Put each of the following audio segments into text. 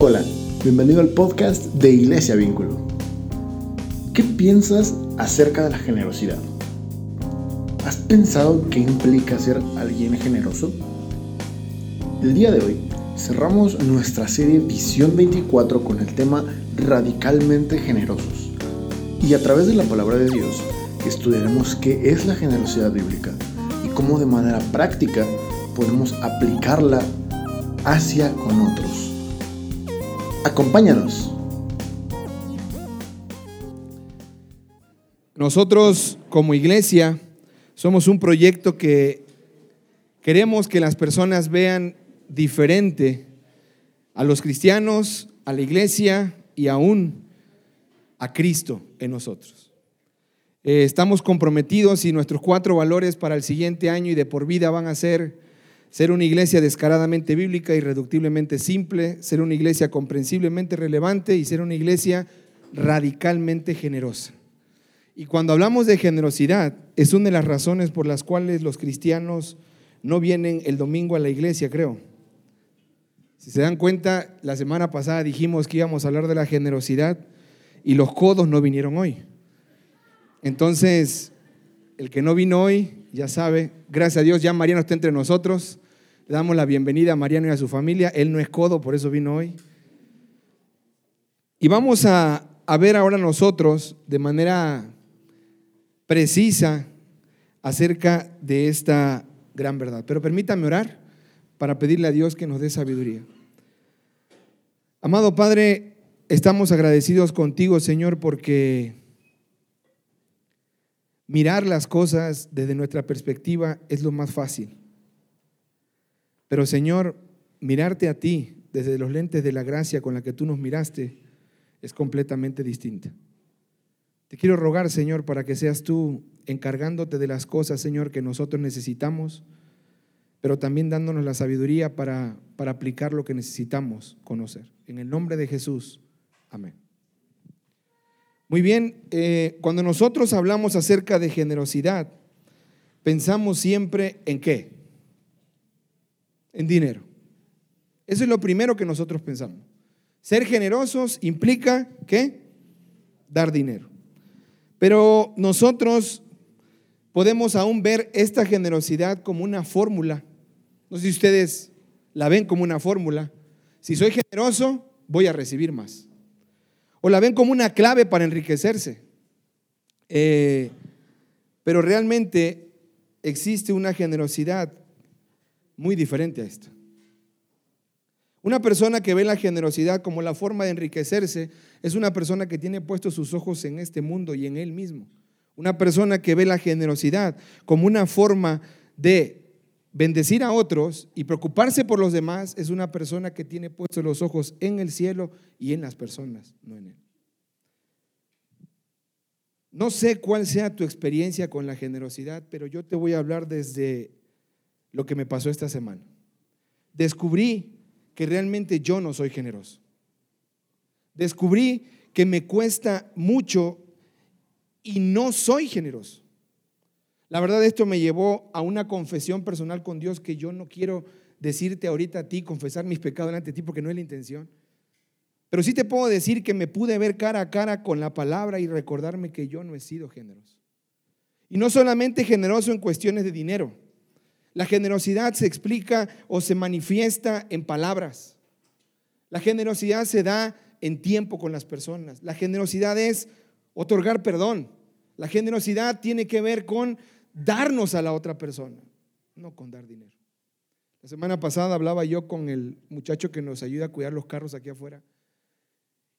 Hola, bienvenido al podcast de Iglesia Vínculo. ¿Qué piensas acerca de la generosidad? ¿Has pensado qué implica ser alguien generoso? El día de hoy cerramos nuestra serie Visión 24 con el tema Radicalmente Generosos. Y a través de la palabra de Dios estudiaremos qué es la generosidad bíblica y cómo de manera práctica podemos aplicarla hacia con otros. Acompáñanos. Nosotros como iglesia somos un proyecto que queremos que las personas vean diferente a los cristianos, a la iglesia y aún a Cristo en nosotros. Eh, estamos comprometidos y nuestros cuatro valores para el siguiente año y de por vida van a ser ser una iglesia descaradamente bíblica, irreductiblemente simple, ser una iglesia comprensiblemente relevante y ser una iglesia radicalmente generosa. Y cuando hablamos de generosidad, es una de las razones por las cuales los cristianos no vienen el domingo a la iglesia, creo. Si se dan cuenta, la semana pasada dijimos que íbamos a hablar de la generosidad y los codos no vinieron hoy. Entonces, el que no vino hoy, ya sabe, gracias a Dios, ya Mariano está entre nosotros. Le damos la bienvenida a Mariano y a su familia. Él no es codo, por eso vino hoy. Y vamos a, a ver ahora nosotros de manera precisa acerca de esta gran verdad. Pero permítame orar para pedirle a Dios que nos dé sabiduría. Amado Padre, estamos agradecidos contigo, Señor, porque Mirar las cosas desde nuestra perspectiva es lo más fácil. Pero Señor, mirarte a ti desde los lentes de la gracia con la que tú nos miraste es completamente distinta. Te quiero rogar, Señor, para que seas tú encargándote de las cosas, Señor, que nosotros necesitamos, pero también dándonos la sabiduría para, para aplicar lo que necesitamos conocer. En el nombre de Jesús. Amén. Muy bien, eh, cuando nosotros hablamos acerca de generosidad, pensamos siempre en qué? En dinero. Eso es lo primero que nosotros pensamos. Ser generosos implica qué? Dar dinero. Pero nosotros podemos aún ver esta generosidad como una fórmula. No sé si ustedes la ven como una fórmula. Si soy generoso, voy a recibir más la ven como una clave para enriquecerse. Eh, pero realmente existe una generosidad muy diferente a esta. Una persona que ve la generosidad como la forma de enriquecerse es una persona que tiene puestos sus ojos en este mundo y en él mismo. Una persona que ve la generosidad como una forma de bendecir a otros y preocuparse por los demás es una persona que tiene puestos los ojos en el cielo y en las personas, no en él. No sé cuál sea tu experiencia con la generosidad, pero yo te voy a hablar desde lo que me pasó esta semana. Descubrí que realmente yo no soy generoso. Descubrí que me cuesta mucho y no soy generoso. La verdad esto me llevó a una confesión personal con Dios que yo no quiero decirte ahorita a ti, confesar mis pecados delante de ti porque no es la intención. Pero sí te puedo decir que me pude ver cara a cara con la palabra y recordarme que yo no he sido generoso. Y no solamente generoso en cuestiones de dinero. La generosidad se explica o se manifiesta en palabras. La generosidad se da en tiempo con las personas. La generosidad es otorgar perdón. La generosidad tiene que ver con darnos a la otra persona, no con dar dinero. La semana pasada hablaba yo con el muchacho que nos ayuda a cuidar los carros aquí afuera.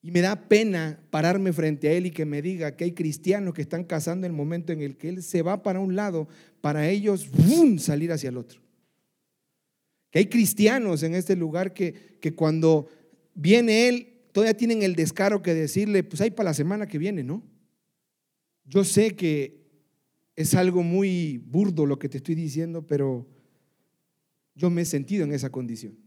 Y me da pena pararme frente a él y que me diga que hay cristianos que están cazando el momento en el que él se va para un lado, para ellos salir hacia el otro. Que hay cristianos en este lugar que, que cuando viene él, todavía tienen el descaro que decirle, pues hay para la semana que viene, ¿no? Yo sé que es algo muy burdo lo que te estoy diciendo, pero yo me he sentido en esa condición.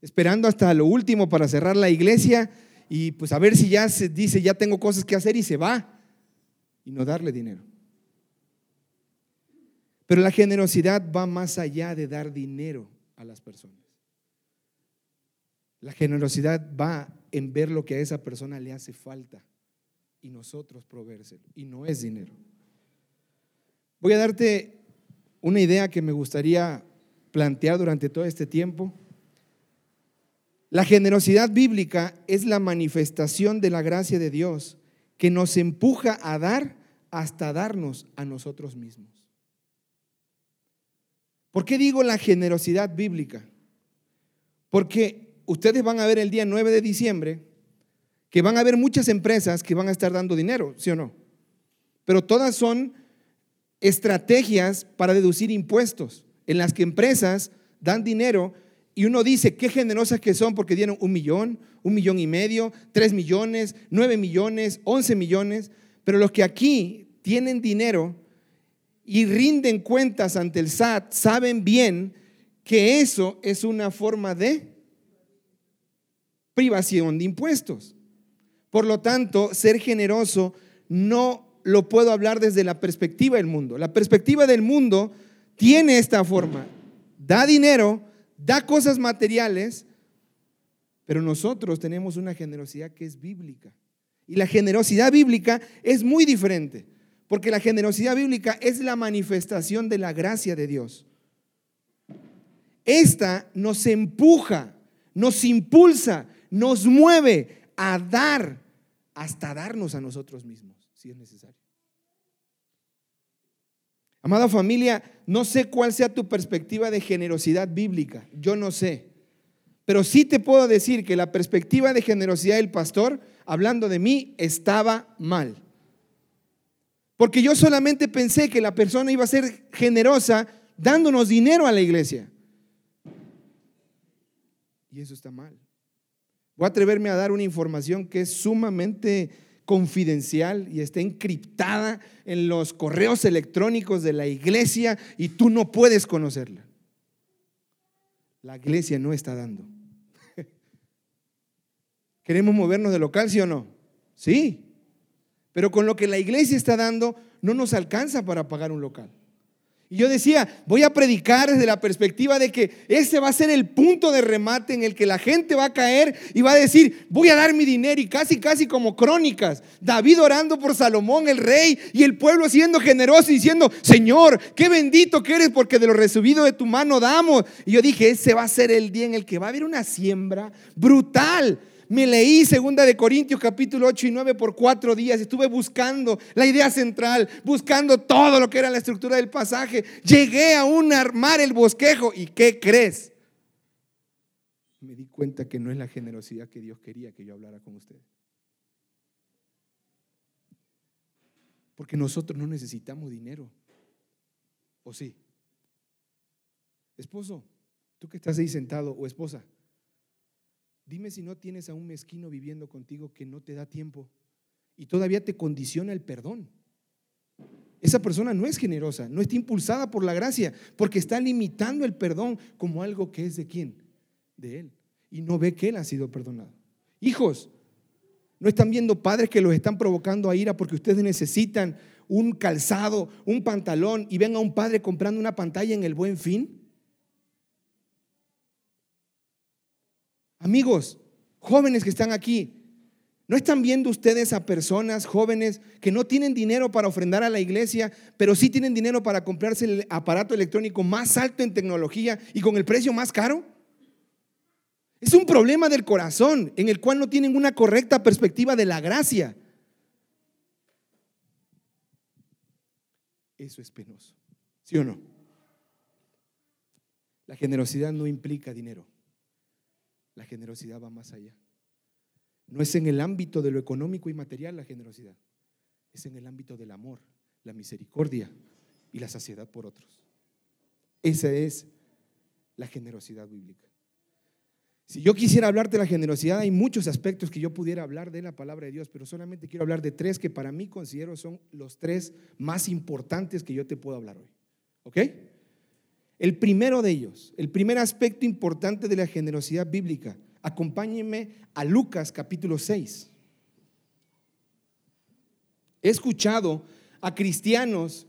Esperando hasta lo último para cerrar la iglesia y pues a ver si ya se dice, ya tengo cosas que hacer y se va y no darle dinero. Pero la generosidad va más allá de dar dinero a las personas. La generosidad va en ver lo que a esa persona le hace falta y nosotros proveérselo. Y no es dinero. Voy a darte una idea que me gustaría plantear durante todo este tiempo. La generosidad bíblica es la manifestación de la gracia de Dios que nos empuja a dar hasta darnos a nosotros mismos. ¿Por qué digo la generosidad bíblica? Porque ustedes van a ver el día 9 de diciembre que van a haber muchas empresas que van a estar dando dinero, ¿sí o no? Pero todas son estrategias para deducir impuestos, en las que empresas dan dinero y uno dice, qué generosas que son porque dieron un millón, un millón y medio, tres millones, nueve millones, once millones, pero los que aquí tienen dinero y rinden cuentas ante el SAT saben bien que eso es una forma de privación de impuestos. Por lo tanto, ser generoso no lo puedo hablar desde la perspectiva del mundo. La perspectiva del mundo tiene esta forma. Da dinero, da cosas materiales, pero nosotros tenemos una generosidad que es bíblica. Y la generosidad bíblica es muy diferente, porque la generosidad bíblica es la manifestación de la gracia de Dios. Esta nos empuja, nos impulsa, nos mueve a dar hasta darnos a nosotros mismos, si es necesario. Amada familia, no sé cuál sea tu perspectiva de generosidad bíblica, yo no sé, pero sí te puedo decir que la perspectiva de generosidad del pastor, hablando de mí, estaba mal. Porque yo solamente pensé que la persona iba a ser generosa dándonos dinero a la iglesia. Y eso está mal. Voy a atreverme a dar una información que es sumamente confidencial y está encriptada en los correos electrónicos de la iglesia y tú no puedes conocerla. La iglesia no está dando. ¿Queremos movernos de local, sí o no? Sí. Pero con lo que la iglesia está dando no nos alcanza para pagar un local. Y yo decía, voy a predicar desde la perspectiva de que ese va a ser el punto de remate en el que la gente va a caer y va a decir, voy a dar mi dinero y casi, casi como crónicas. David orando por Salomón, el rey, y el pueblo siendo generoso diciendo, Señor, qué bendito que eres porque de lo recibido de tu mano damos. Y yo dije, ese va a ser el día en el que va a haber una siembra brutal me leí segunda de Corintios capítulo 8 y 9 por cuatro días. Estuve buscando la idea central, buscando todo lo que era la estructura del pasaje. Llegué a un armar el bosquejo. ¿Y qué crees? Me di cuenta que no es la generosidad que Dios quería que yo hablara con ustedes. Porque nosotros no necesitamos dinero. ¿O sí? Esposo, tú que estás ahí sentado, o esposa, Dime si no tienes a un mezquino viviendo contigo que no te da tiempo y todavía te condiciona el perdón. Esa persona no es generosa, no está impulsada por la gracia, porque está limitando el perdón como algo que es de quién? De él. Y no ve que él ha sido perdonado. Hijos, ¿no están viendo padres que los están provocando a ira porque ustedes necesitan un calzado, un pantalón y ven a un padre comprando una pantalla en el buen fin? Amigos, jóvenes que están aquí, ¿no están viendo ustedes a personas jóvenes que no tienen dinero para ofrendar a la iglesia, pero sí tienen dinero para comprarse el aparato electrónico más alto en tecnología y con el precio más caro? Es un problema del corazón en el cual no tienen una correcta perspectiva de la gracia. Eso es penoso, ¿sí o no? La generosidad no implica dinero. La generosidad va más allá. No es en el ámbito de lo económico y material la generosidad, es en el ámbito del amor, la misericordia y la saciedad por otros. Esa es la generosidad bíblica. Si yo quisiera hablarte de la generosidad, hay muchos aspectos que yo pudiera hablar de la palabra de Dios, pero solamente quiero hablar de tres que para mí considero son los tres más importantes que yo te puedo hablar hoy. ¿Ok? El primero de ellos, el primer aspecto importante de la generosidad bíblica, acompáñenme a Lucas capítulo 6. He escuchado a cristianos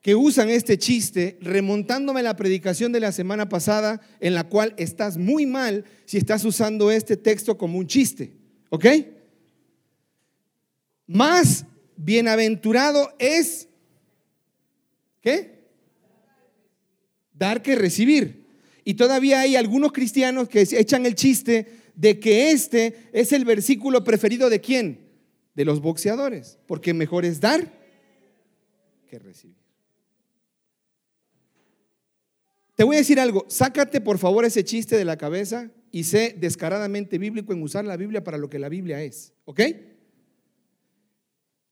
que usan este chiste remontándome a la predicación de la semana pasada en la cual estás muy mal si estás usando este texto como un chiste. ¿Ok? Más bienaventurado es, ¿qué? Dar que recibir. Y todavía hay algunos cristianos que echan el chiste de que este es el versículo preferido de quién? De los boxeadores. Porque mejor es dar que recibir. Te voy a decir algo, sácate por favor ese chiste de la cabeza y sé descaradamente bíblico en usar la Biblia para lo que la Biblia es. ¿Ok?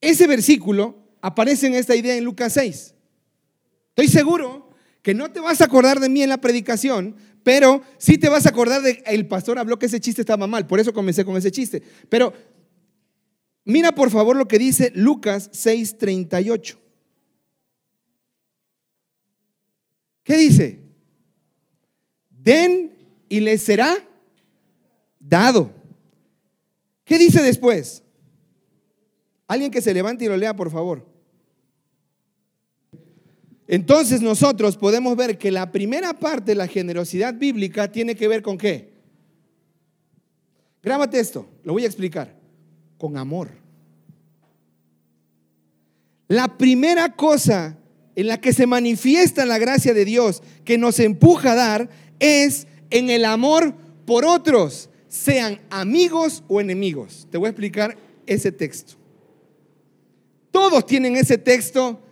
Ese versículo aparece en esta idea en Lucas 6. Estoy seguro que no te vas a acordar de mí en la predicación, pero sí te vas a acordar de el pastor habló que ese chiste estaba mal, por eso comencé con ese chiste. Pero mira por favor lo que dice Lucas 6:38. ¿Qué dice? Den y les será dado. ¿Qué dice después? Alguien que se levante y lo lea, por favor. Entonces nosotros podemos ver que la primera parte de la generosidad bíblica tiene que ver con qué. Grábate esto, lo voy a explicar. Con amor. La primera cosa en la que se manifiesta la gracia de Dios que nos empuja a dar es en el amor por otros, sean amigos o enemigos. Te voy a explicar ese texto. Todos tienen ese texto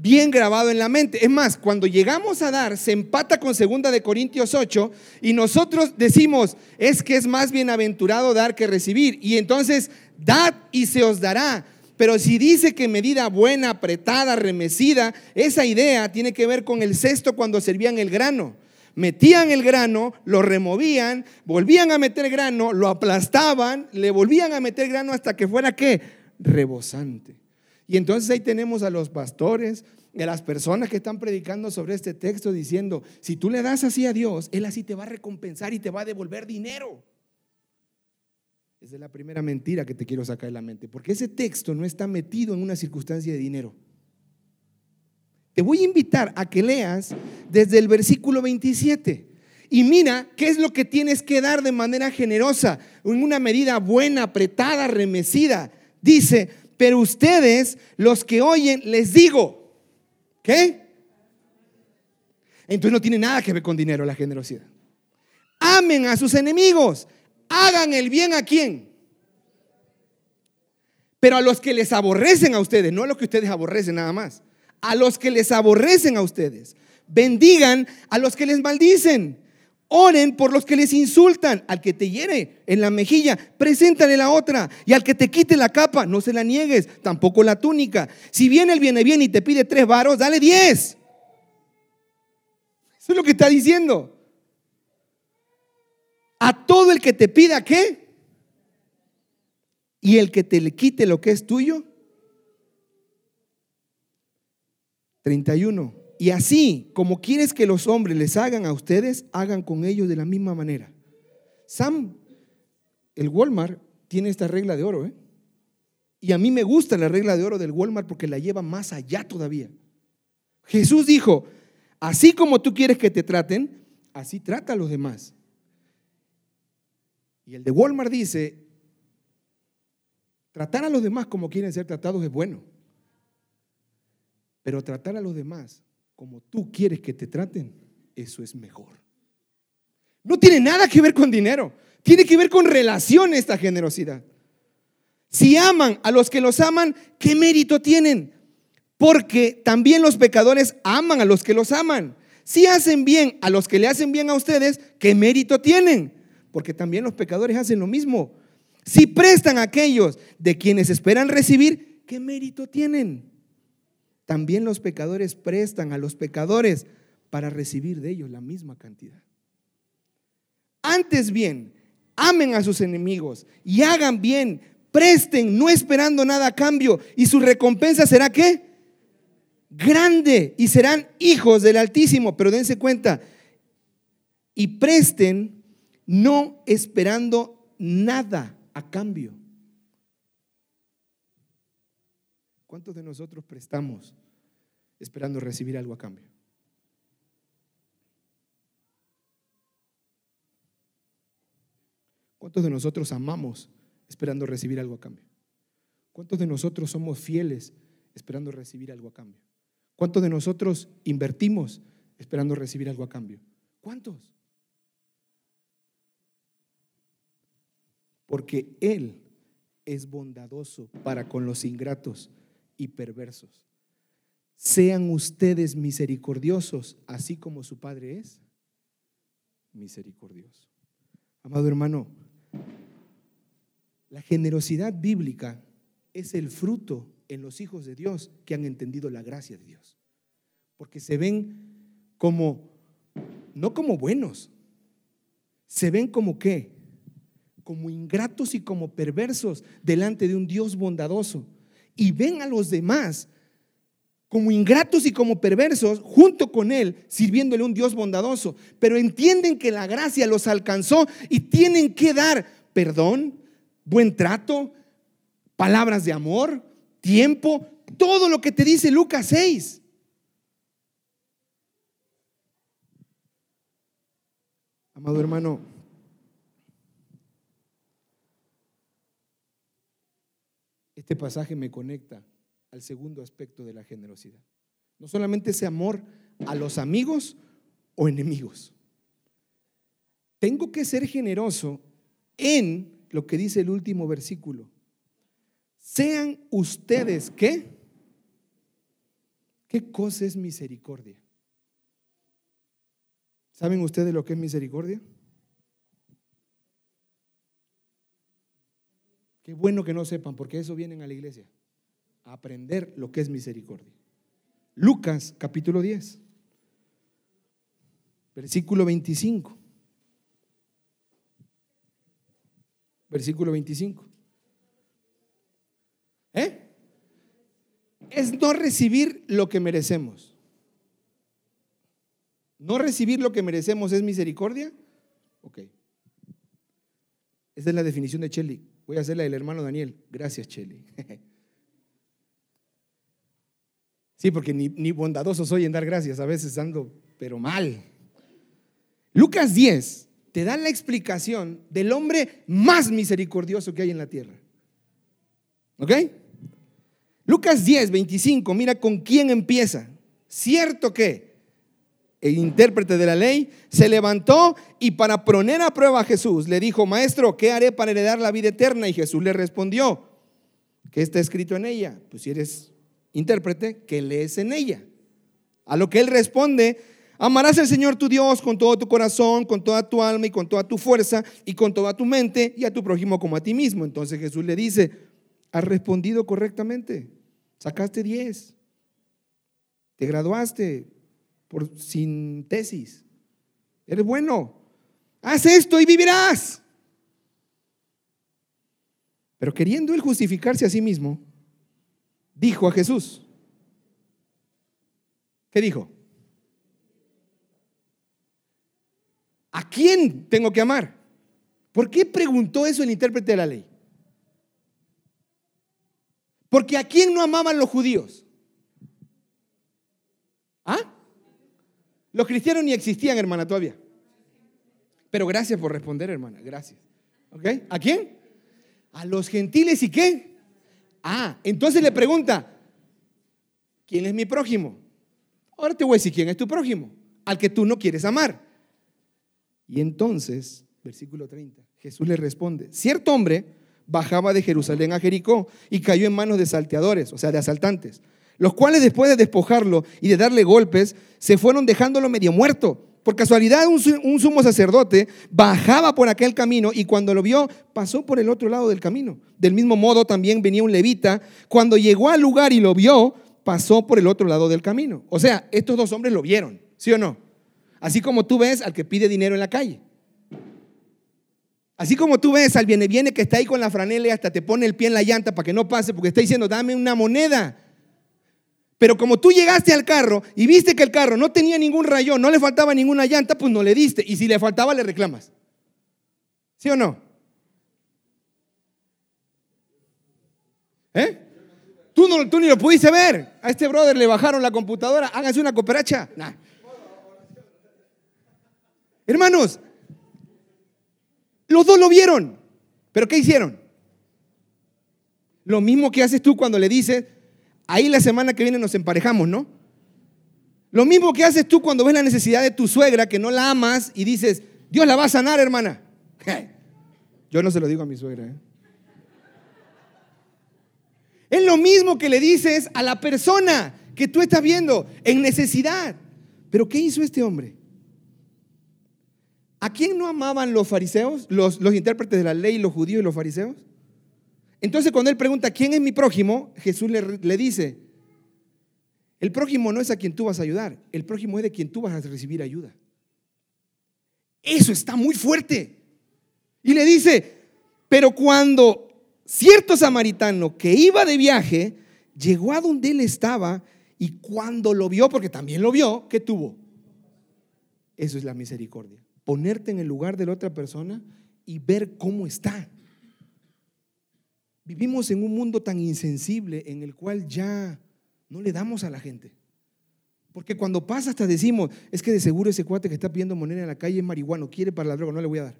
bien grabado en la mente. Es más, cuando llegamos a dar, se empata con segunda de Corintios 8 y nosotros decimos, es que es más bienaventurado dar que recibir. Y entonces, dad y se os dará. Pero si dice que medida buena, apretada, remecida, esa idea tiene que ver con el cesto cuando servían el grano. Metían el grano, lo removían, volvían a meter grano, lo aplastaban, le volvían a meter grano hasta que fuera qué? Rebosante. Y entonces ahí tenemos a los pastores, a las personas que están predicando sobre este texto diciendo, si tú le das así a Dios, Él así te va a recompensar y te va a devolver dinero. Esa es la primera mentira que te quiero sacar de la mente, porque ese texto no está metido en una circunstancia de dinero. Te voy a invitar a que leas desde el versículo 27 y mira qué es lo que tienes que dar de manera generosa, en una medida buena, apretada, remecida. Dice, pero ustedes, los que oyen, les digo, ¿qué? Entonces no tiene nada que ver con dinero la generosidad. Amen a sus enemigos, hagan el bien a quién. Pero a los que les aborrecen a ustedes, no a los que ustedes aborrecen nada más, a los que les aborrecen a ustedes, bendigan a los que les maldicen Oren por los que les insultan. Al que te hiere en la mejilla, preséntale la otra. Y al que te quite la capa, no se la niegues, tampoco la túnica. Si viene el viene bien y te pide tres varos, dale diez. Eso es lo que está diciendo. A todo el que te pida, ¿qué? Y el que te le quite lo que es tuyo. 31. Y así, como quieres que los hombres les hagan a ustedes, hagan con ellos de la misma manera. Sam, el Walmart tiene esta regla de oro, ¿eh? Y a mí me gusta la regla de oro del Walmart porque la lleva más allá todavía. Jesús dijo, así como tú quieres que te traten, así trata a los demás. Y el de Walmart dice, tratar a los demás como quieren ser tratados es bueno, pero tratar a los demás como tú quieres que te traten, eso es mejor. No tiene nada que ver con dinero, tiene que ver con relación esta generosidad. Si aman a los que los aman, ¿qué mérito tienen? Porque también los pecadores aman a los que los aman. Si hacen bien a los que le hacen bien a ustedes, ¿qué mérito tienen? Porque también los pecadores hacen lo mismo. Si prestan a aquellos de quienes esperan recibir, ¿qué mérito tienen? También los pecadores prestan a los pecadores para recibir de ellos la misma cantidad. Antes bien, amen a sus enemigos y hagan bien, presten, no esperando nada a cambio, y su recompensa será qué? Grande, y serán hijos del Altísimo, pero dense cuenta, y presten no esperando nada a cambio. ¿Cuántos de nosotros prestamos esperando recibir algo a cambio? ¿Cuántos de nosotros amamos esperando recibir algo a cambio? ¿Cuántos de nosotros somos fieles esperando recibir algo a cambio? ¿Cuántos de nosotros invertimos esperando recibir algo a cambio? ¿Cuántos? Porque Él es bondadoso para con los ingratos y perversos. Sean ustedes misericordiosos, así como su Padre es misericordioso. Amado hermano, la generosidad bíblica es el fruto en los hijos de Dios que han entendido la gracia de Dios. Porque se ven como, no como buenos, se ven como qué? Como ingratos y como perversos delante de un Dios bondadoso. Y ven a los demás como ingratos y como perversos junto con Él, sirviéndole un Dios bondadoso. Pero entienden que la gracia los alcanzó y tienen que dar perdón, buen trato, palabras de amor, tiempo, todo lo que te dice Lucas 6. Amado hermano, este pasaje me conecta al segundo aspecto de la generosidad. No solamente ese amor a los amigos o enemigos. Tengo que ser generoso en lo que dice el último versículo. Sean ustedes, ¿qué? ¿Qué cosa es misericordia? ¿Saben ustedes lo que es misericordia? Qué bueno que no sepan, porque eso vienen a la iglesia, a aprender lo que es misericordia. Lucas capítulo 10, versículo 25. Versículo 25. ¿Eh? Es no recibir lo que merecemos. ¿No recibir lo que merecemos es misericordia? Ok. Esa es la definición de Cheli. Voy a hacerla del hermano Daniel. Gracias, Cheli. Sí, porque ni, ni bondadoso soy en dar gracias. A veces ando, pero mal. Lucas 10 te da la explicación del hombre más misericordioso que hay en la tierra. ¿Ok? Lucas 10, 25, mira con quién empieza. Cierto que el intérprete de la ley se levantó y para poner a prueba a Jesús le dijo, maestro, ¿qué haré para heredar la vida eterna? Y Jesús le respondió, ¿qué está escrito en ella? Pues si eres intérprete, ¿qué lees en ella? A lo que él responde, amarás al Señor tu Dios con todo tu corazón, con toda tu alma y con toda tu fuerza y con toda tu mente y a tu prójimo como a ti mismo. Entonces Jesús le dice, has respondido correctamente, sacaste 10, te graduaste por sin tesis, eres bueno, haz esto y vivirás. Pero queriendo él justificarse a sí mismo, dijo a Jesús, ¿qué dijo? ¿A quién tengo que amar? ¿Por qué preguntó eso el intérprete de la ley? Porque ¿a quién no amaban los judíos? ¿Ah? Los cristianos ni existían, hermana, todavía. Pero gracias por responder, hermana. Gracias. ¿A quién? A los gentiles y qué? Ah, entonces le pregunta, ¿quién es mi prójimo? Ahora te voy a decir quién es tu prójimo, al que tú no quieres amar. Y entonces, versículo 30, Jesús le responde, cierto hombre bajaba de Jerusalén a Jericó y cayó en manos de salteadores, o sea, de asaltantes, los cuales después de despojarlo y de darle golpes, se fueron dejándolo medio muerto. Por casualidad, un, sumo sacerdote bajaba por aquel camino y cuando lo vio, pasó por el otro lado del camino. Del mismo modo, también venía un levita. Cuando llegó al lugar y lo vio, pasó por el otro lado del camino. O sea, estos dos hombres lo vieron, ¿sí o no? Así como tú ves al que pide dinero en la calle. Así como tú ves al viene viene que está ahí con la franela y hasta te pone el pie en la llanta para que no pase porque está diciendo, dame una moneda. Pero como tú llegaste al carro y viste que el carro no tenía ningún rayón, no le faltaba ninguna llanta, pues no le diste. Y si le faltaba, le reclamas. ¿Sí o no? ¿Eh? Tú, no, tú ni lo pudiste ver. A este brother le bajaron la computadora. Háganse una cooperacha. Hermanos, los dos lo vieron. ¿Pero qué hicieron? Lo mismo que haces tú cuando le dices, ahí la semana que viene nos emparejamos, ¿no? Lo mismo que haces tú cuando ves la necesidad de tu suegra que no la amas y dices, Dios la va a sanar, hermana. Yo no se lo digo a mi suegra. ¿eh? Es lo mismo que le dices a la persona que tú estás viendo en necesidad. Pero ¿qué hizo este hombre? ¿A quién no amaban los fariseos, los, los intérpretes de la ley, los judíos y los fariseos? Entonces cuando él pregunta, ¿quién es mi prójimo? Jesús le, le dice, el prójimo no es a quien tú vas a ayudar, el prójimo es de quien tú vas a recibir ayuda. Eso está muy fuerte. Y le dice, pero cuando cierto samaritano que iba de viaje llegó a donde él estaba y cuando lo vio, porque también lo vio, ¿qué tuvo? Eso es la misericordia. Ponerte en el lugar de la otra persona y ver cómo está. Vivimos en un mundo tan insensible en el cual ya no le damos a la gente. Porque cuando pasa hasta decimos, es que de seguro ese cuate que está pidiendo moneda en la calle es marihuano, quiere para la droga, no le voy a dar.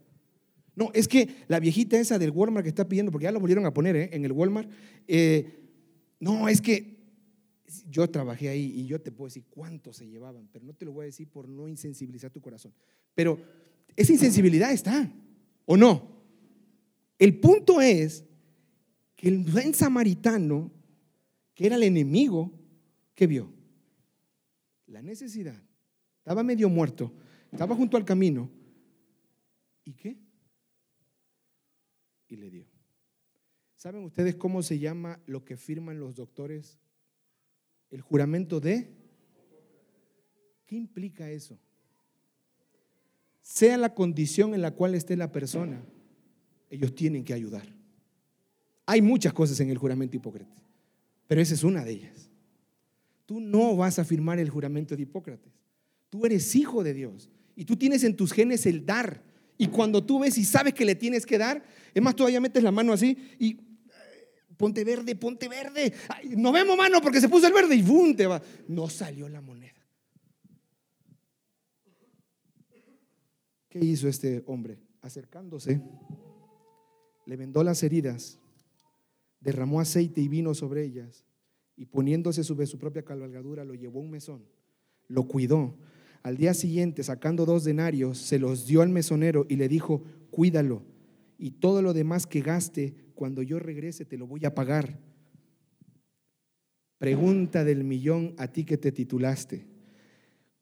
No, es que la viejita esa del Walmart que está pidiendo, porque ya lo volvieron a poner ¿eh? en el Walmart, eh, no, es que yo trabajé ahí y yo te puedo decir cuánto se llevaban, pero no te lo voy a decir por no insensibilizar tu corazón. Pero esa insensibilidad está, ¿o no? El punto es que el buen samaritano, que era el enemigo, ¿qué vio? La necesidad. Estaba medio muerto, estaba junto al camino. ¿Y qué? y le dio. ¿Saben ustedes cómo se llama lo que firman los doctores? El juramento de... ¿Qué implica eso? Sea la condición en la cual esté la persona, ellos tienen que ayudar. Hay muchas cosas en el juramento Hipócrates, pero esa es una de ellas. Tú no vas a firmar el juramento de Hipócrates. Tú eres hijo de Dios y tú tienes en tus genes el dar. Y cuando tú ves y sabes que le tienes que dar, es más, todavía metes la mano así y eh, ponte verde, ponte verde. no vemos mano porque se puso el verde y ¡bum! te va. No salió la moneda. ¿Qué hizo este hombre? Acercándose, le vendó las heridas, derramó aceite y vino sobre ellas y poniéndose sobre su propia cabalgadura lo llevó a un mesón, lo cuidó al día siguiente, sacando dos denarios, se los dio al mesonero y le dijo, cuídalo, y todo lo demás que gaste, cuando yo regrese te lo voy a pagar. Pregunta del millón a ti que te titulaste.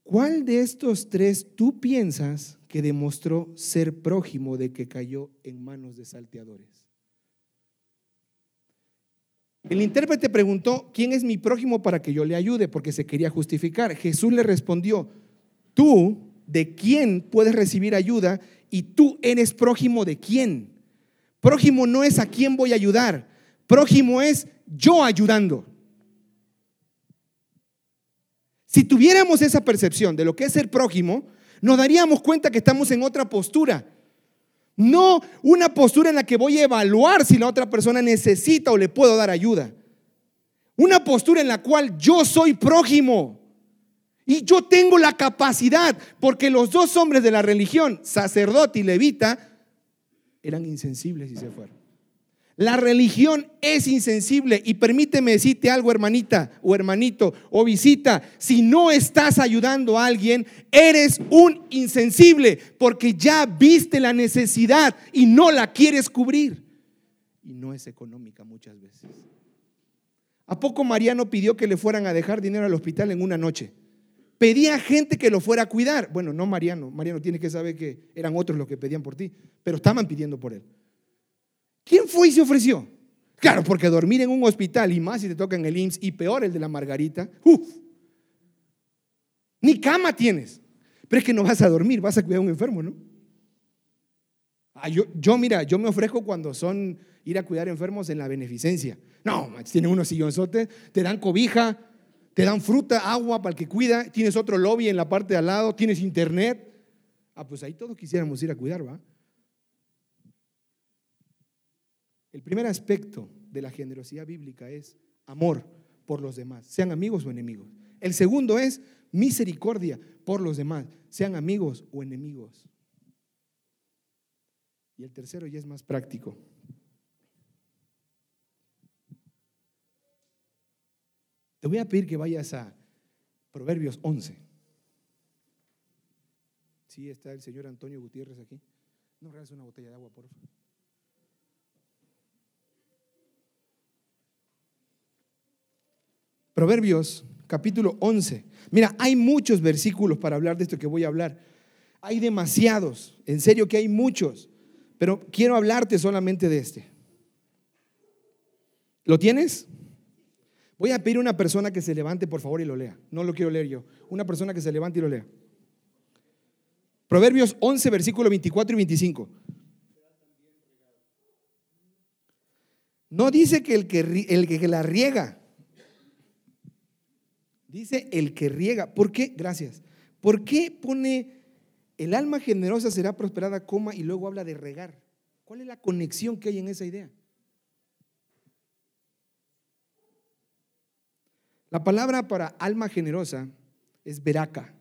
¿Cuál de estos tres tú piensas que demostró ser prójimo de que cayó en manos de salteadores? El intérprete preguntó, ¿quién es mi prójimo para que yo le ayude? Porque se quería justificar. Jesús le respondió, tú de quién puedes recibir ayuda y tú eres prójimo de quién. Prójimo no es a quién voy a ayudar, prójimo es yo ayudando. Si tuviéramos esa percepción de lo que es ser prójimo, nos daríamos cuenta que estamos en otra postura. No una postura en la que voy a evaluar si la otra persona necesita o le puedo dar ayuda. Una postura en la cual yo soy prójimo. Y yo tengo la capacidad, porque los dos hombres de la religión, sacerdote y levita, eran insensibles y se fueron. La religión es insensible y permíteme decirte algo, hermanita o hermanito o visita, si no estás ayudando a alguien, eres un insensible porque ya viste la necesidad y no la quieres cubrir. Y no es económica muchas veces. ¿A poco Mariano pidió que le fueran a dejar dinero al hospital en una noche? pedía gente que lo fuera a cuidar. Bueno, no Mariano, Mariano tiene que saber que eran otros los que pedían por ti, pero estaban pidiendo por él. ¿Quién fue y se ofreció? Claro, porque dormir en un hospital y más si te toca en el IMSS y peor el de la Margarita, uff, ni cama tienes. Pero es que no vas a dormir, vas a cuidar a un enfermo, ¿no? Ah, yo, yo, mira, yo me ofrezco cuando son ir a cuidar enfermos en la beneficencia. No, tienen unos sillonzotes, te dan cobija, te dan fruta, agua para el que cuida, tienes otro lobby en la parte de al lado, tienes internet. Ah, pues ahí todos quisiéramos ir a cuidar, ¿va? El primer aspecto de la generosidad bíblica es amor por los demás, sean amigos o enemigos. El segundo es misericordia por los demás, sean amigos o enemigos. Y el tercero ya es más práctico. Te voy a pedir que vayas a Proverbios 11. Sí, está el señor Antonio Gutiérrez aquí. No regales una botella de agua, por favor. Proverbios capítulo 11. Mira, hay muchos versículos para hablar de esto que voy a hablar. Hay demasiados, en serio que hay muchos, pero quiero hablarte solamente de este. ¿Lo tienes? Voy a pedir a una persona que se levante, por favor, y lo lea. No lo quiero leer yo. Una persona que se levante y lo lea. Proverbios 11, versículo 24 y 25. No dice que el que, el que la riega Dice el que riega. ¿Por qué? Gracias. ¿Por qué pone el alma generosa será prosperada, coma, y luego habla de regar? ¿Cuál es la conexión que hay en esa idea? La palabra para alma generosa es veraca.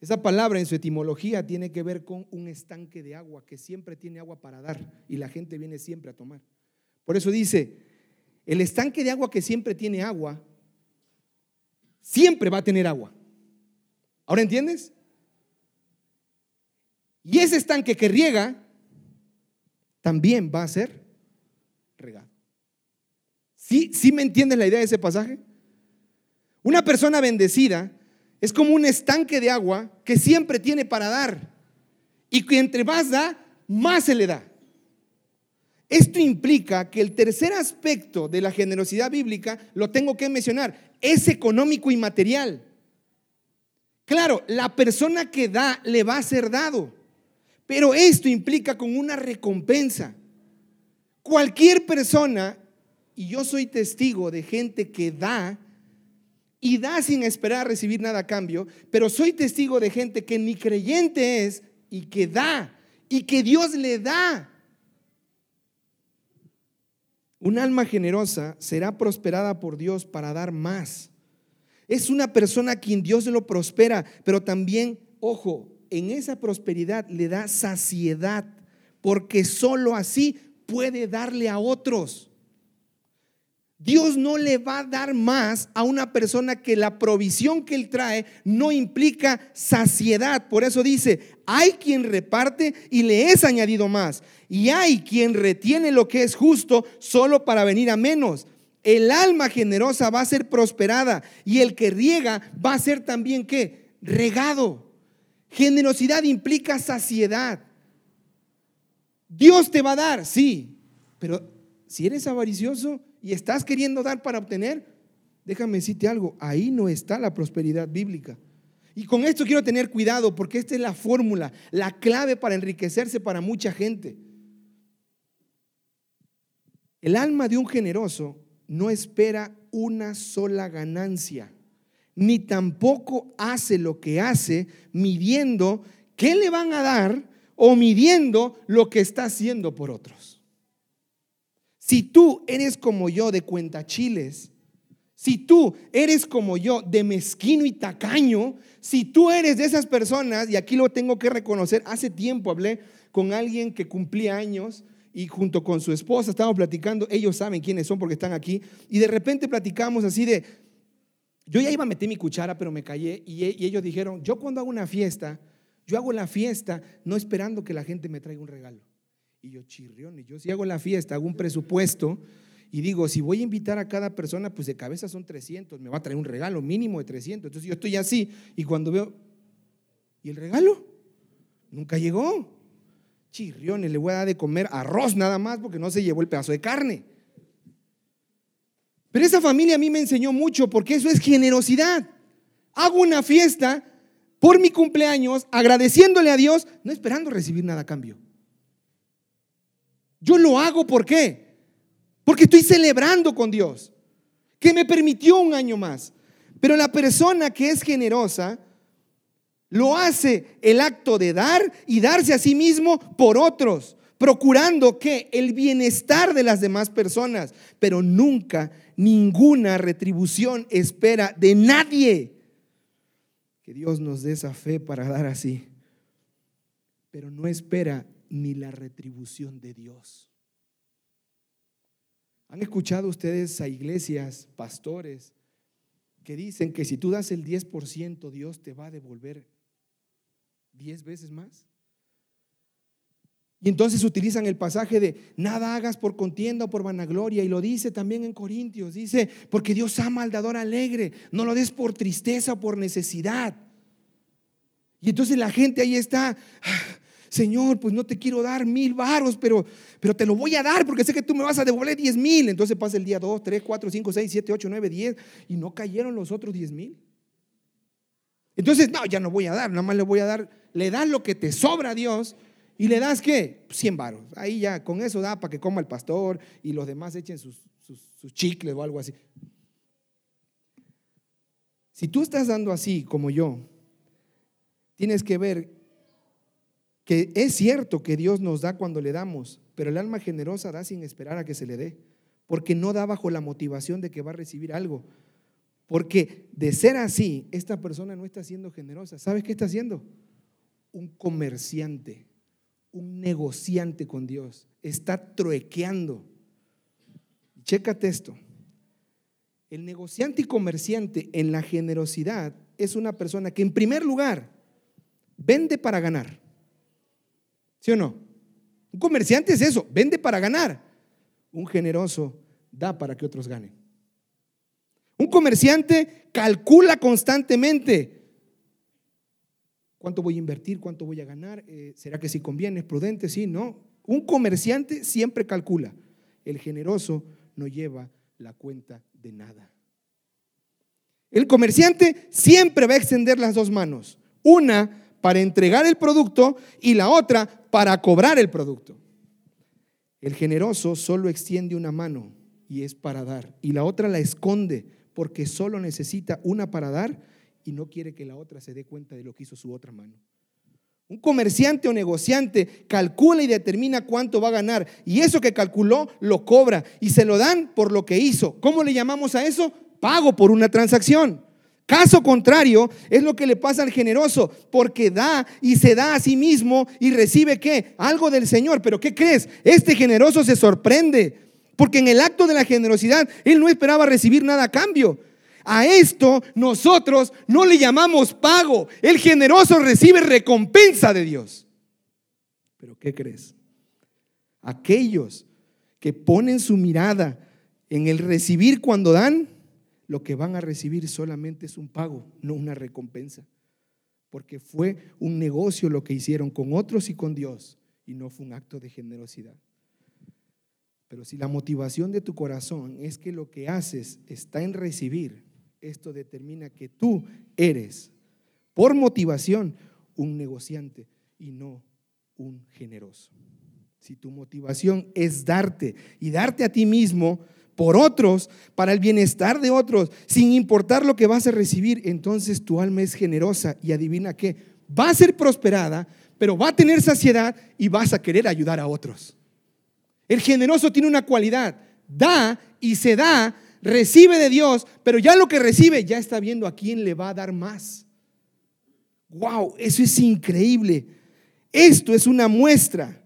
Esa palabra en su etimología tiene que ver con un estanque de agua que siempre tiene agua para dar y la gente viene siempre a tomar. Por eso dice, el estanque de agua que siempre tiene agua siempre va a tener agua. ¿Ahora entiendes? Y ese estanque que riega también va a ser regado. ¿Sí, ¿Sí me entiendes la idea de ese pasaje? Una persona bendecida es como un estanque de agua que siempre tiene para dar. Y que entre más da, más se le da. Esto implica que el tercer aspecto de la generosidad bíblica, lo tengo que mencionar, es económico y material. Claro, la persona que da le va a ser dado, pero esto implica con una recompensa. Cualquier persona, y yo soy testigo de gente que da y da sin esperar recibir nada a cambio, pero soy testigo de gente que ni creyente es y que da y que Dios le da. Un alma generosa será prosperada por Dios para dar más. Es una persona a quien Dios lo prospera, pero también, ojo, en esa prosperidad le da saciedad, porque sólo así puede darle a otros. Dios no le va a dar más a una persona que la provisión que él trae no implica saciedad. Por eso dice, hay quien reparte y le es añadido más. Y hay quien retiene lo que es justo solo para venir a menos. El alma generosa va a ser prosperada y el que riega va a ser también qué? Regado. Generosidad implica saciedad. Dios te va a dar, sí, pero si eres avaricioso, y estás queriendo dar para obtener, déjame decirte algo, ahí no está la prosperidad bíblica. Y con esto quiero tener cuidado porque esta es la fórmula, la clave para enriquecerse para mucha gente. El alma de un generoso no espera una sola ganancia, ni tampoco hace lo que hace midiendo qué le van a dar o midiendo lo que está haciendo por otros. Si tú eres como yo de cuentachiles, si tú eres como yo de mezquino y tacaño, si tú eres de esas personas, y aquí lo tengo que reconocer, hace tiempo hablé con alguien que cumplía años y junto con su esposa estábamos platicando, ellos saben quiénes son porque están aquí, y de repente platicamos así de, yo ya iba a meter mi cuchara, pero me callé, y, y ellos dijeron, yo cuando hago una fiesta, yo hago la fiesta no esperando que la gente me traiga un regalo. Y yo, chirrión, y yo si hago la fiesta, hago un presupuesto y digo, si voy a invitar a cada persona, pues de cabeza son 300, me va a traer un regalo mínimo de 300. Entonces yo estoy así y cuando veo, ¿y el regalo? Nunca llegó. Chirriones, le voy a dar de comer arroz nada más porque no se llevó el pedazo de carne. Pero esa familia a mí me enseñó mucho porque eso es generosidad. Hago una fiesta por mi cumpleaños agradeciéndole a Dios, no esperando recibir nada a cambio. Yo lo hago. Porque estoy celebrando con Dios, que me permitió un año más. Pero la persona que es generosa lo hace el acto de dar y darse a sí mismo por otros. procurando que el bienestar de las demás personas, pero nunca ninguna retribución espera de nadie. Que Dios nos dé esa fe para dar así, pero no espera ni la retribución de Dios. ¿Han escuchado ustedes a iglesias, pastores, que dicen que si tú das el 10%, Dios te va a devolver 10 veces más? Y entonces utilizan el pasaje de nada hagas por contienda o por vanagloria. Y lo dice también en Corintios. Dice, porque Dios ama al dador alegre. No lo des por tristeza o por necesidad. Y entonces la gente ahí está, Señor, pues no te quiero dar mil varos, pero, pero te lo voy a dar porque sé que tú me vas a devolver diez mil. Entonces pasa el día 2, 3, 4, 5, 6, 7, 8, 9, 10 y no cayeron los otros diez mil. Entonces, no, ya no voy a dar, nada más le voy a dar, le das lo que te sobra a Dios y le das qué? 100 varos. Ahí ya, con eso da para que coma el pastor y los demás echen sus, sus chicles o algo así. Si tú estás dando así como yo, tienes que ver que es cierto que Dios nos da cuando le damos, pero el alma generosa da sin esperar a que se le dé, porque no da bajo la motivación de que va a recibir algo. Porque de ser así, esta persona no está siendo generosa. ¿Sabes qué está haciendo? Un comerciante, un negociante con Dios. Está truequeando. Chécate esto. El negociante y comerciante en la generosidad es una persona que en primer lugar vende para ganar. ¿Sí o no? Un comerciante es eso, vende para ganar. Un generoso da para que otros ganen. Un comerciante calcula constantemente. ¿Cuánto voy a invertir? ¿Cuánto voy a ganar? Eh, ¿Será que si conviene? ¿Es prudente? Sí, no. Un comerciante siempre calcula. El generoso no lleva la cuenta de nada. El comerciante siempre va a extender las dos manos. Una para entregar el producto y la otra para cobrar el producto. El generoso solo extiende una mano y es para dar, y la otra la esconde porque solo necesita una para dar y no quiere que la otra se dé cuenta de lo que hizo su otra mano. Un comerciante o negociante calcula y determina cuánto va a ganar y eso que calculó lo cobra y se lo dan por lo que hizo. ¿Cómo le llamamos a eso? Pago por una transacción. Caso contrario es lo que le pasa al generoso, porque da y se da a sí mismo y recibe qué? Algo del Señor. Pero ¿qué crees? Este generoso se sorprende, porque en el acto de la generosidad él no esperaba recibir nada a cambio. A esto nosotros no le llamamos pago. El generoso recibe recompensa de Dios. Pero ¿qué crees? Aquellos que ponen su mirada en el recibir cuando dan, lo que van a recibir solamente es un pago, no una recompensa. Porque fue un negocio lo que hicieron con otros y con Dios y no fue un acto de generosidad. Pero si la motivación de tu corazón es que lo que haces está en recibir, esto determina que tú eres, por motivación, un negociante y no un generoso. Si tu motivación es darte y darte a ti mismo, por otros, para el bienestar de otros, sin importar lo que vas a recibir, entonces tu alma es generosa y adivina qué, va a ser prosperada, pero va a tener saciedad y vas a querer ayudar a otros. El generoso tiene una cualidad, da y se da, recibe de Dios, pero ya lo que recibe ya está viendo a quién le va a dar más. Wow, eso es increíble. Esto es una muestra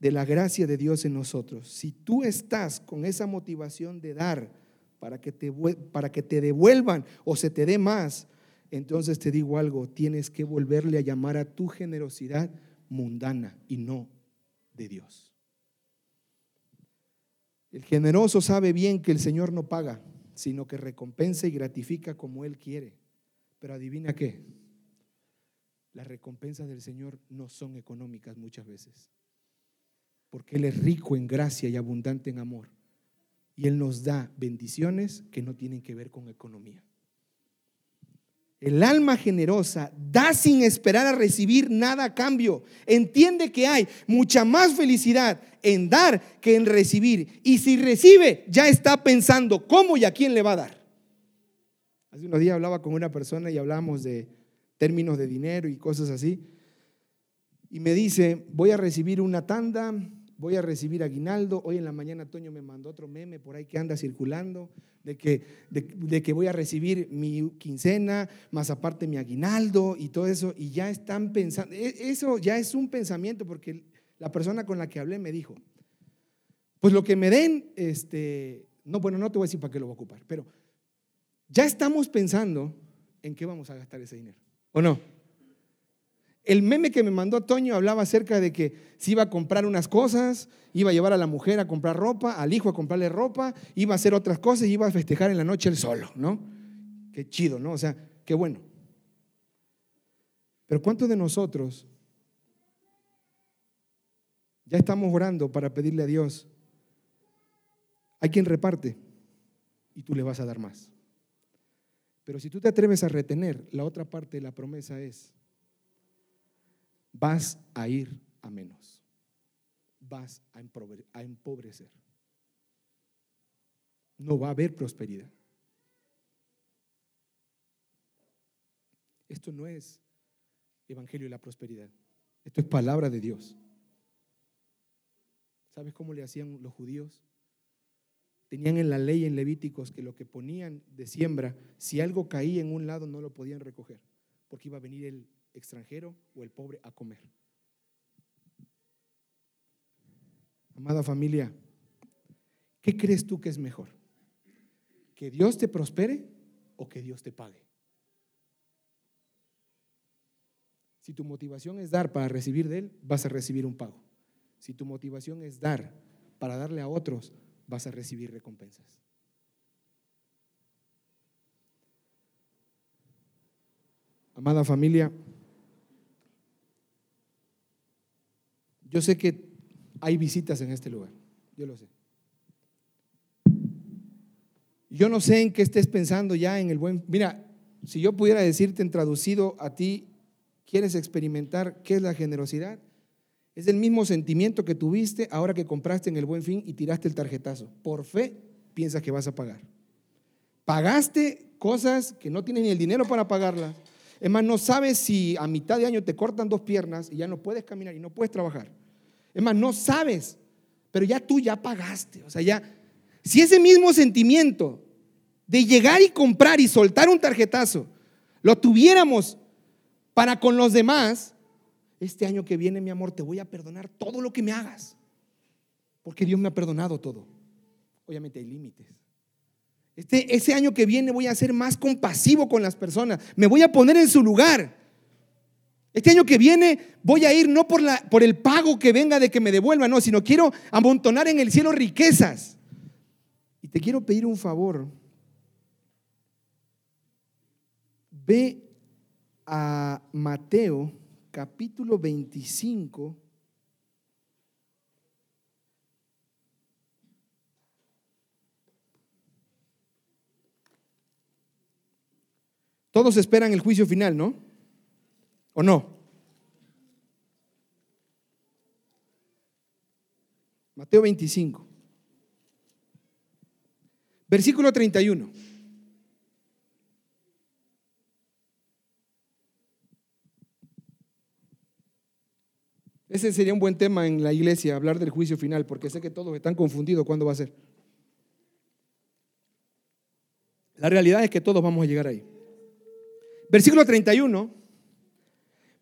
de la gracia de Dios en nosotros. Si tú estás con esa motivación de dar para que te, para que te devuelvan o se te dé más, entonces te digo algo, tienes que volverle a llamar a tu generosidad mundana y no de Dios. El generoso sabe bien que el Señor no paga, sino que recompensa y gratifica como Él quiere. Pero adivina qué, las recompensas del Señor no son económicas muchas veces porque Él es rico en gracia y abundante en amor. Y Él nos da bendiciones que no tienen que ver con economía. El alma generosa da sin esperar a recibir nada a cambio. Entiende que hay mucha más felicidad en dar que en recibir. Y si recibe, ya está pensando cómo y a quién le va a dar. Hace unos días hablaba con una persona y hablábamos de términos de dinero y cosas así. y me dice, voy a recibir una tanda, voy a recibir aguinaldo. Hoy en la mañana Toño me mandó otro meme por ahí que anda circulando, de que, de, que voy a recibir mi quincena, más aparte mi aguinaldo y todo eso. Y ya están pensando, e, eso ya es un pensamiento porque la persona con la que hablé me dijo, pues lo que me den, este, no, bueno, no te voy a decir para qué lo voy a ocupar, pero ya estamos pensando en qué vamos a gastar ese dinero, ¿o no? El meme que me mandó Toño hablaba acerca de que se iba a comprar unas cosas, iba a llevar a la mujer a comprar ropa, al hijo a comprarle ropa, iba a hacer otras cosas y iba a festejar en la noche él solo, ¿no? Qué chido, ¿no? O sea, qué bueno. Pero ¿cuántos de nosotros ya estamos orando para pedirle a Dios? Hay quien reparte y tú le vas a dar más. Pero si tú te atreves a retener, la otra parte de la promesa es, vas a ir a menos, vas a empobrecer. No va a haber prosperidad. Esto no es Evangelio de la prosperidad, esto es palabra de Dios. ¿Sabes cómo le hacían los judíos? Tenían en la ley en Levíticos que lo que ponían de siembra, si algo caía en un lado no lo podían recoger, porque iba a venir el extranjero o el pobre a comer. Amada familia, ¿qué crees tú que es mejor? ¿Que Dios te prospere o que Dios te pague? Si tu motivación es dar para recibir de Él, vas a recibir un pago. Si tu motivación es dar para darle a otros, vas a recibir recompensas. Amada familia, Yo sé que hay visitas en este lugar, yo lo sé. Yo no sé en qué estés pensando ya en el buen... Mira, si yo pudiera decirte en traducido a ti, ¿quieres experimentar qué es la generosidad? Es el mismo sentimiento que tuviste ahora que compraste en el buen fin y tiraste el tarjetazo. Por fe piensas que vas a pagar. Pagaste cosas que no tienes ni el dinero para pagarlas. Es más, no sabes si a mitad de año te cortan dos piernas y ya no puedes caminar y no puedes trabajar. Es más, no sabes, pero ya tú ya pagaste. O sea, ya, si ese mismo sentimiento de llegar y comprar y soltar un tarjetazo lo tuviéramos para con los demás, este año que viene, mi amor, te voy a perdonar todo lo que me hagas. Porque Dios me ha perdonado todo. Obviamente hay límites. Este, ese año que viene voy a ser más compasivo con las personas. Me voy a poner en su lugar. Este año que viene voy a ir no por, la, por el pago que venga de que me devuelva, no, sino quiero amontonar en el cielo riquezas. Y te quiero pedir un favor. Ve a Mateo capítulo 25. Todos esperan el juicio final, ¿no? ¿O no? Mateo 25. Versículo 31. Ese sería un buen tema en la iglesia, hablar del juicio final, porque sé que todos están confundidos cuándo va a ser. La realidad es que todos vamos a llegar ahí. Versículo 31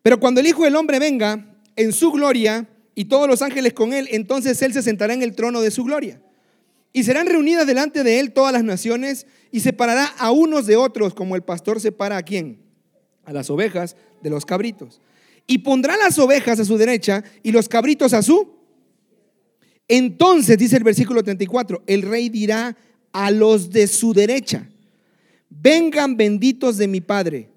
pero cuando el Hijo del Hombre venga en su gloria y todos los ángeles con él, entonces él se sentará en el trono de su gloria. Y serán reunidas delante de él todas las naciones y separará a unos de otros como el pastor separa a quién? A las ovejas de los cabritos. Y pondrá las ovejas a su derecha y los cabritos a su. Entonces, dice el versículo 34, el rey dirá a los de su derecha, vengan benditos de mi Padre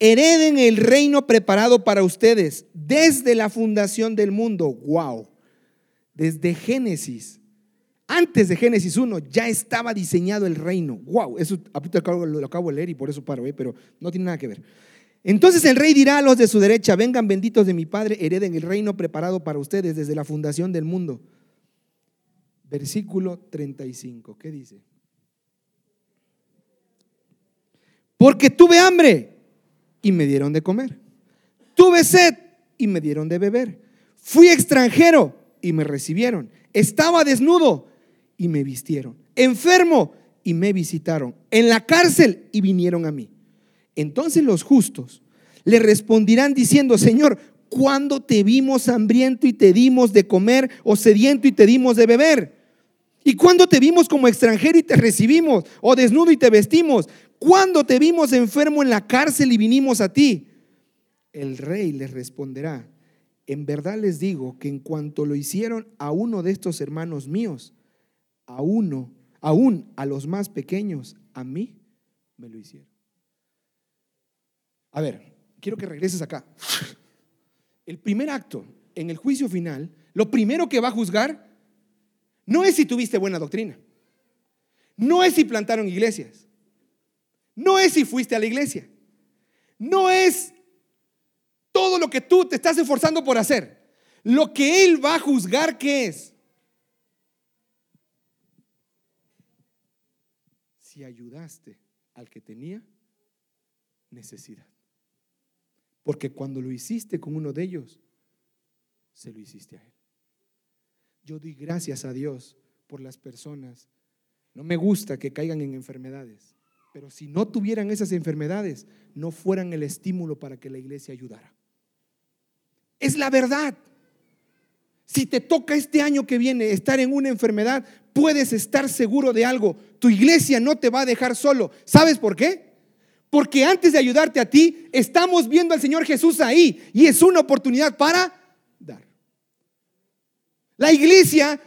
hereden el reino preparado para ustedes desde la fundación del mundo. Wow. Desde Génesis. Antes de Génesis 1 ya estaba diseñado el reino. Wow. Eso lo acabo de leer y por eso paro, ¿eh? pero no tiene nada que ver. Entonces el rey dirá a los de su derecha, vengan benditos de mi Padre, hereden el reino preparado para ustedes desde la fundación del mundo. Versículo 35, ¿qué dice? Porque tuve hambre y me dieron de comer. Tuve sed y me dieron de beber. Fui extranjero y me recibieron. Estaba desnudo y me vistieron. Enfermo y me visitaron. En la cárcel y vinieron a mí. Entonces los justos le respondirán diciendo, Señor, ¿cuándo te vimos hambriento y te dimos de comer o sediento y te dimos de beber? ¿Y cuándo te vimos como extranjero y te recibimos o desnudo y te vestimos? ¿Cuándo te vimos enfermo en la cárcel y vinimos a ti? El rey les responderá, en verdad les digo que en cuanto lo hicieron a uno de estos hermanos míos, a uno, aún a los más pequeños, a mí me lo hicieron. A ver, quiero que regreses acá. El primer acto en el juicio final, lo primero que va a juzgar no es si tuviste buena doctrina, no es si plantaron iglesias, no es si fuiste a la iglesia, no es todo lo que tú te estás esforzando por hacer. Lo que Él va a juzgar, ¿qué es? Si ayudaste al que tenía necesidad. Porque cuando lo hiciste con uno de ellos, se lo hiciste a Él. Yo doy gracias a Dios por las personas. No me gusta que caigan en enfermedades, pero si no tuvieran esas enfermedades, no fueran el estímulo para que la iglesia ayudara. Es la verdad. Si te toca este año que viene estar en una enfermedad, puedes estar seguro de algo. Tu iglesia no te va a dejar solo. ¿Sabes por qué? Porque antes de ayudarte a ti, estamos viendo al Señor Jesús ahí y es una oportunidad para dar. La iglesia,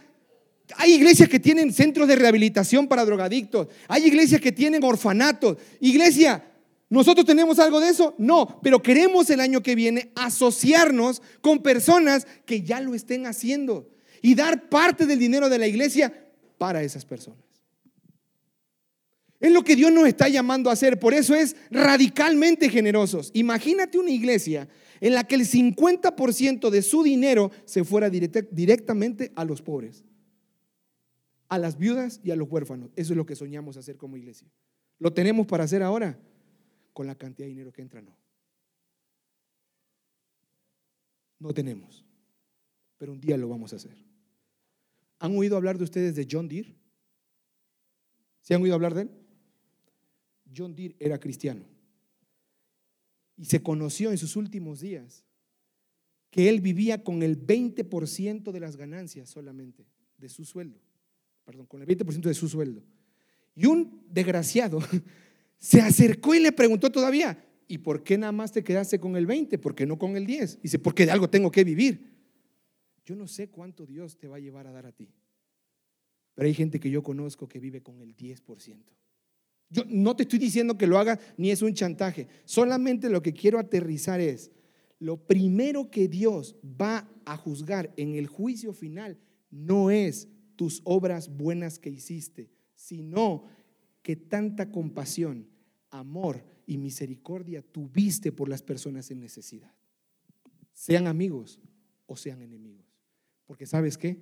hay iglesias que tienen centros de rehabilitación para drogadictos, hay iglesias que tienen orfanatos. Iglesia, ¿nosotros tenemos algo de eso? No, pero queremos el año que viene asociarnos con personas que ya lo estén haciendo y dar parte del dinero de la iglesia para esas personas. Es lo que Dios nos está llamando a hacer. Por eso es radicalmente generosos. Imagínate una iglesia en la que el 50% de su dinero se fuera directamente a los pobres, a las viudas y a los huérfanos. Eso es lo que soñamos hacer como iglesia. ¿Lo tenemos para hacer ahora? Con la cantidad de dinero que entra, no. No tenemos. Pero un día lo vamos a hacer. ¿Han oído hablar de ustedes de John Deere? ¿Se han oído hablar de él? John Deere era cristiano. Y se conoció en sus últimos días que él vivía con el 20% de las ganancias solamente de su sueldo. Perdón, con el 20% de su sueldo. Y un desgraciado se acercó y le preguntó todavía, ¿y por qué nada más te quedaste con el 20? ¿Por qué no con el 10? Dice, porque de algo tengo que vivir. Yo no sé cuánto Dios te va a llevar a dar a ti. Pero hay gente que yo conozco que vive con el 10%. Yo no te estoy diciendo que lo haga ni es un chantaje. Solamente lo que quiero aterrizar es, lo primero que Dios va a juzgar en el juicio final no es tus obras buenas que hiciste, sino que tanta compasión, amor y misericordia tuviste por las personas en necesidad. Sean amigos o sean enemigos. Porque sabes qué?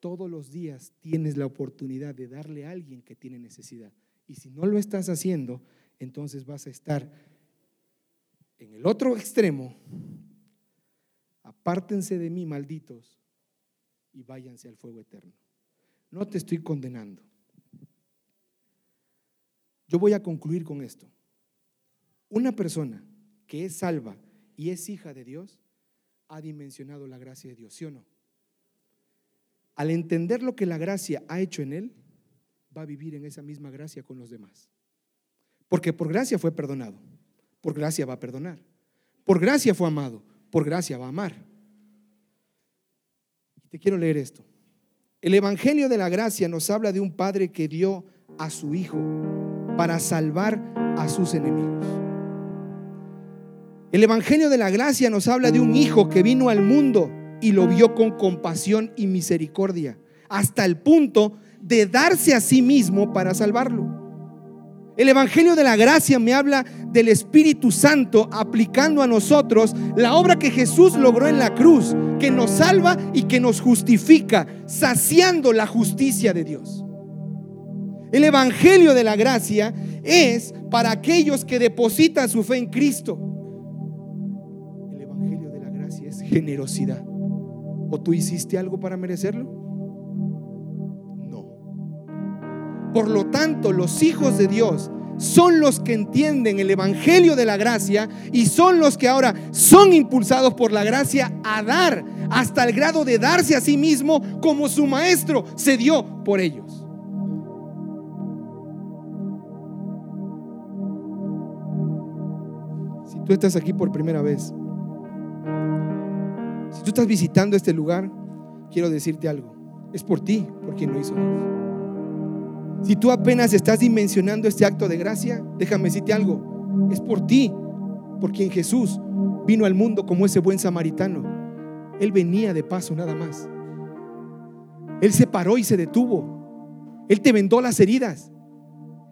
Todos los días tienes la oportunidad de darle a alguien que tiene necesidad. Y si no lo estás haciendo, entonces vas a estar en el otro extremo. Apártense de mí, malditos, y váyanse al fuego eterno. No te estoy condenando. Yo voy a concluir con esto. Una persona que es salva y es hija de Dios ha dimensionado la gracia de Dios, ¿sí o no? Al entender lo que la gracia ha hecho en él, va a vivir en esa misma gracia con los demás. Porque por gracia fue perdonado, por gracia va a perdonar. Por gracia fue amado, por gracia va a amar. Te quiero leer esto. El Evangelio de la Gracia nos habla de un Padre que dio a su Hijo para salvar a sus enemigos. El Evangelio de la Gracia nos habla de un Hijo que vino al mundo y lo vio con compasión y misericordia, hasta el punto de darse a sí mismo para salvarlo. El Evangelio de la Gracia me habla del Espíritu Santo aplicando a nosotros la obra que Jesús logró en la cruz, que nos salva y que nos justifica, saciando la justicia de Dios. El Evangelio de la Gracia es para aquellos que depositan su fe en Cristo. El Evangelio de la Gracia es generosidad. ¿O tú hiciste algo para merecerlo? Por lo tanto, los hijos de Dios son los que entienden el Evangelio de la gracia y son los que ahora son impulsados por la gracia a dar hasta el grado de darse a sí mismo como su maestro se dio por ellos. Si tú estás aquí por primera vez, si tú estás visitando este lugar, quiero decirte algo. Es por ti, por quien lo hizo Si tú apenas estás dimensionando este acto de gracia, déjame decirte algo. Es por ti, por quien Jesús vino al mundo como ese buen samaritano. Él venía de paso nada más. Él se paró y se detuvo. Él te vendó las heridas.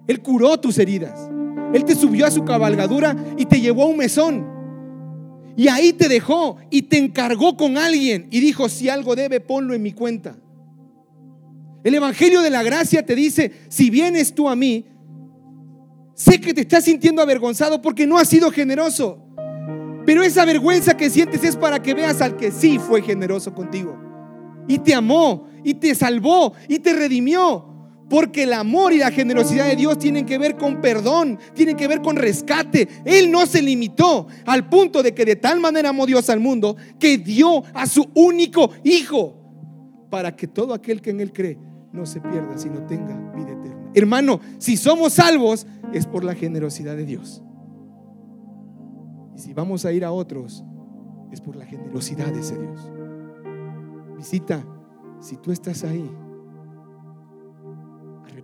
Él curó tus heridas. Él te subió a su cabalgadura y te llevó a un mesón. Y ahí te dejó y te encargó con alguien y dijo, si algo debe, ponlo en mi cuenta. El Evangelio de la Gracia te dice, si vienes tú a mí, sé que te estás sintiendo avergonzado porque no has sido generoso. Pero esa vergüenza que sientes es para que veas al que sí fue generoso contigo. Y te amó, y te salvó, y te redimió. Porque el amor y la generosidad de Dios tienen que ver con perdón, tienen que ver con rescate. Él no se limitó al punto de que de tal manera amó Dios al mundo que dio a su único hijo para que todo aquel que en él cree no se pierda, sino tenga vida eterna. Hermano, si somos salvos es por la generosidad de Dios. Y si vamos a ir a otros es por la generosidad de ese Dios. Visita, si tú estás ahí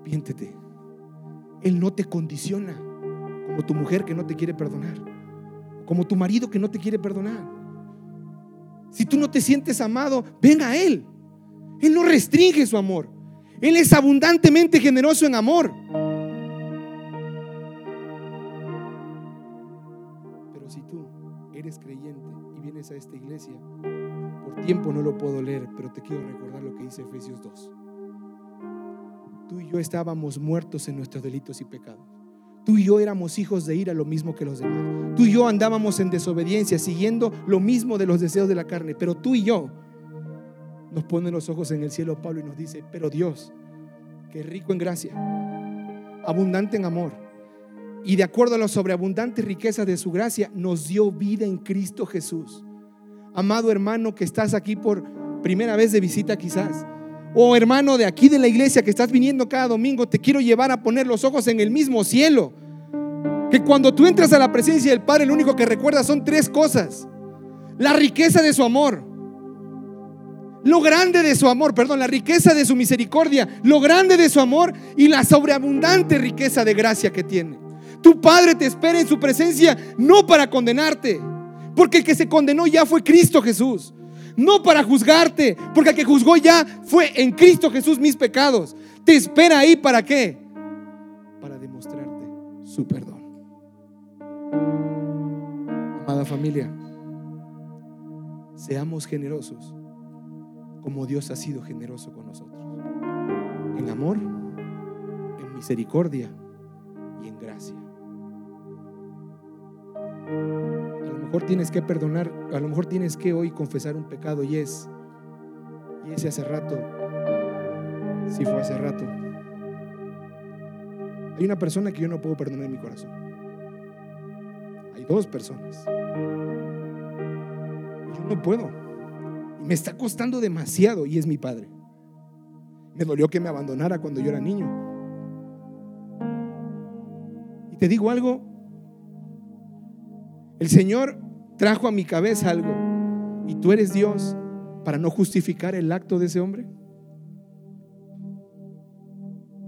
arrepiéntete. Él no te condiciona como tu mujer que no te quiere perdonar, como tu marido que no te quiere perdonar. Si tú no te sientes amado, ven a Él. Él no restringe su amor. Él es abundantemente generoso en amor. Pero si tú eres creyente y vienes a esta iglesia, por tiempo no lo puedo leer, pero te quiero recordar lo que dice Efesios 2 tú y yo estábamos muertos en nuestros delitos y pecados. Tú y yo éramos hijos de ira lo mismo que los demás. Tú y yo andábamos en desobediencia, siguiendo lo mismo de los deseos de la carne. Pero tú y yo nos pone los ojos en el cielo Pablo y nos dice, pero Dios, que es rico en gracia, abundante en amor, y de acuerdo a la sobreabundante riqueza de su gracia, nos dio vida en Cristo Jesús. Amado hermano que estás aquí por primera vez de visita quizás, Oh hermano de aquí de la iglesia que estás viniendo cada domingo, te quiero llevar a poner los ojos en el mismo cielo. Que cuando tú entras a la presencia del Padre, lo único que recuerdas son tres cosas. La riqueza de su amor. Lo grande de su amor, perdón, la riqueza de su misericordia, lo grande de su amor y la sobreabundante riqueza de gracia que tiene. Tu Padre te espera en su presencia no para condenarte, porque el que se condenó ya fue Cristo Jesús no para juzgarte, porque el que juzgó ya fue en Cristo Jesús mis pecados. Te espera ahí para qué? Para demostrarte su perdón. Amada familia, seamos generosos como Dios ha sido generoso con nosotros. En amor, en misericordia y en gracia mejor tienes que perdonar, a lo mejor tienes que hoy confesar un pecado y es, y ese hace rato, si fue hace rato. Hay una persona que yo no puedo perdonar en mi corazón. Hay dos personas. Yo no puedo. Me está costando demasiado y es mi padre. Me dolió que me abandonara cuando yo era niño. Y te digo algo, el Señor trajo a mi cabeza algo. ¿Y tú eres Dios para no justificar el acto de ese hombre?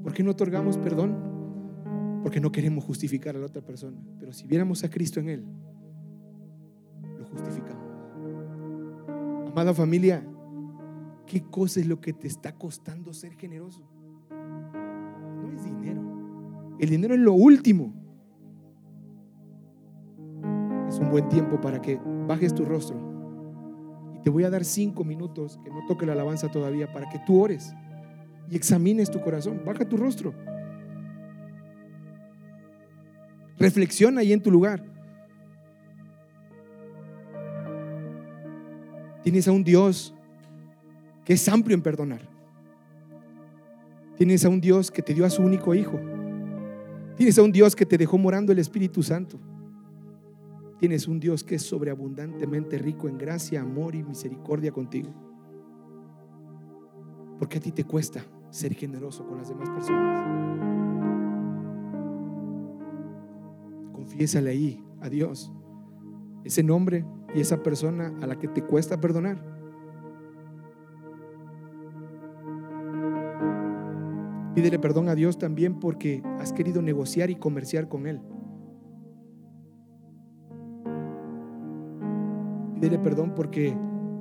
¿Por qué no otorgamos perdón? Porque no queremos justificar a la otra persona. Pero si viéramos a Cristo en él, lo justificamos. Amada familia, ¿qué cosa es lo que te está costando ser generoso? No es dinero. El dinero es lo último un buen tiempo para que bajes tu rostro. Y te voy a dar cinco minutos, que no toque la alabanza todavía, para que tú ores y examines tu corazón. Baja tu rostro. Reflexiona ahí en tu lugar. Tienes a un Dios que es amplio en perdonar. Tienes a un Dios que te dio a su único hijo. Tienes a un Dios que te dejó morando el Espíritu Santo. Tienes un Dios que es sobreabundantemente rico en gracia, amor y misericordia contigo. Porque a ti te cuesta ser generoso con las demás personas. Confiésale ahí a Dios ese nombre y esa persona a la que te cuesta perdonar. Pídele perdón a Dios también porque has querido negociar y comerciar con Él. Pídele perdón porque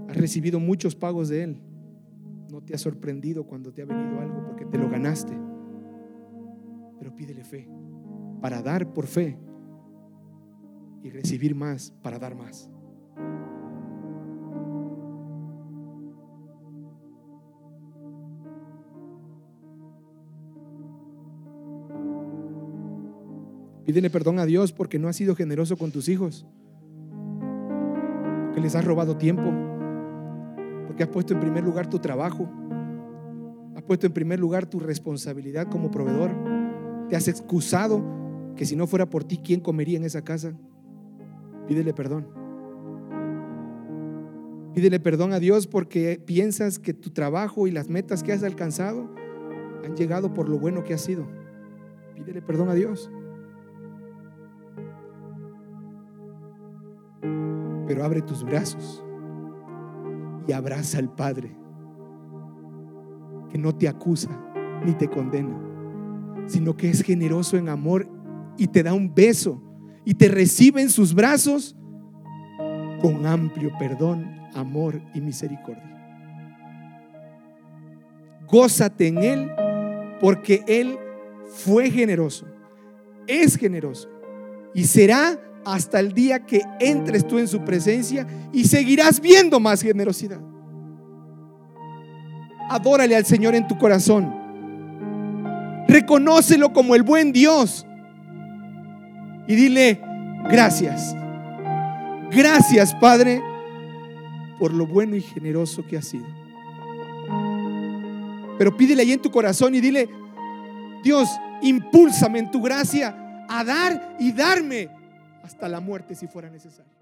has recibido muchos pagos de Él. No te ha sorprendido cuando te ha venido algo porque te lo ganaste. Pero pídele fe para dar por fe y recibir más para dar más. Pídele perdón a Dios porque no has sido generoso con tus hijos, que les has robado tiempo, porque has puesto en primer lugar tu trabajo, has puesto en primer lugar tu responsabilidad como proveedor, te has excusado que si no fuera por ti, ¿quién comería en esa casa? Pídele perdón. Pídele perdón a Dios porque piensas que tu trabajo y las metas que has alcanzado han llegado por lo bueno que has sido. Pídele perdón a Dios. Pero abre tus brazos y abraza al Padre, que no te acusa ni te condena, sino que es generoso en amor y te da un beso y te recibe en sus brazos con amplio perdón, amor y misericordia. Gózate en Él porque Él fue generoso, es generoso y será hasta el día que entres tú en su presencia y seguirás viendo más generosidad. Adórale al Señor en tu corazón. Reconócelo como el buen Dios. Y dile, gracias. Gracias, Padre, por lo bueno y generoso que has sido. Pero pídele ahí en tu corazón y dile, Dios, impúlsame en tu gracia a dar y darme hasta la muerte si fuera necesario.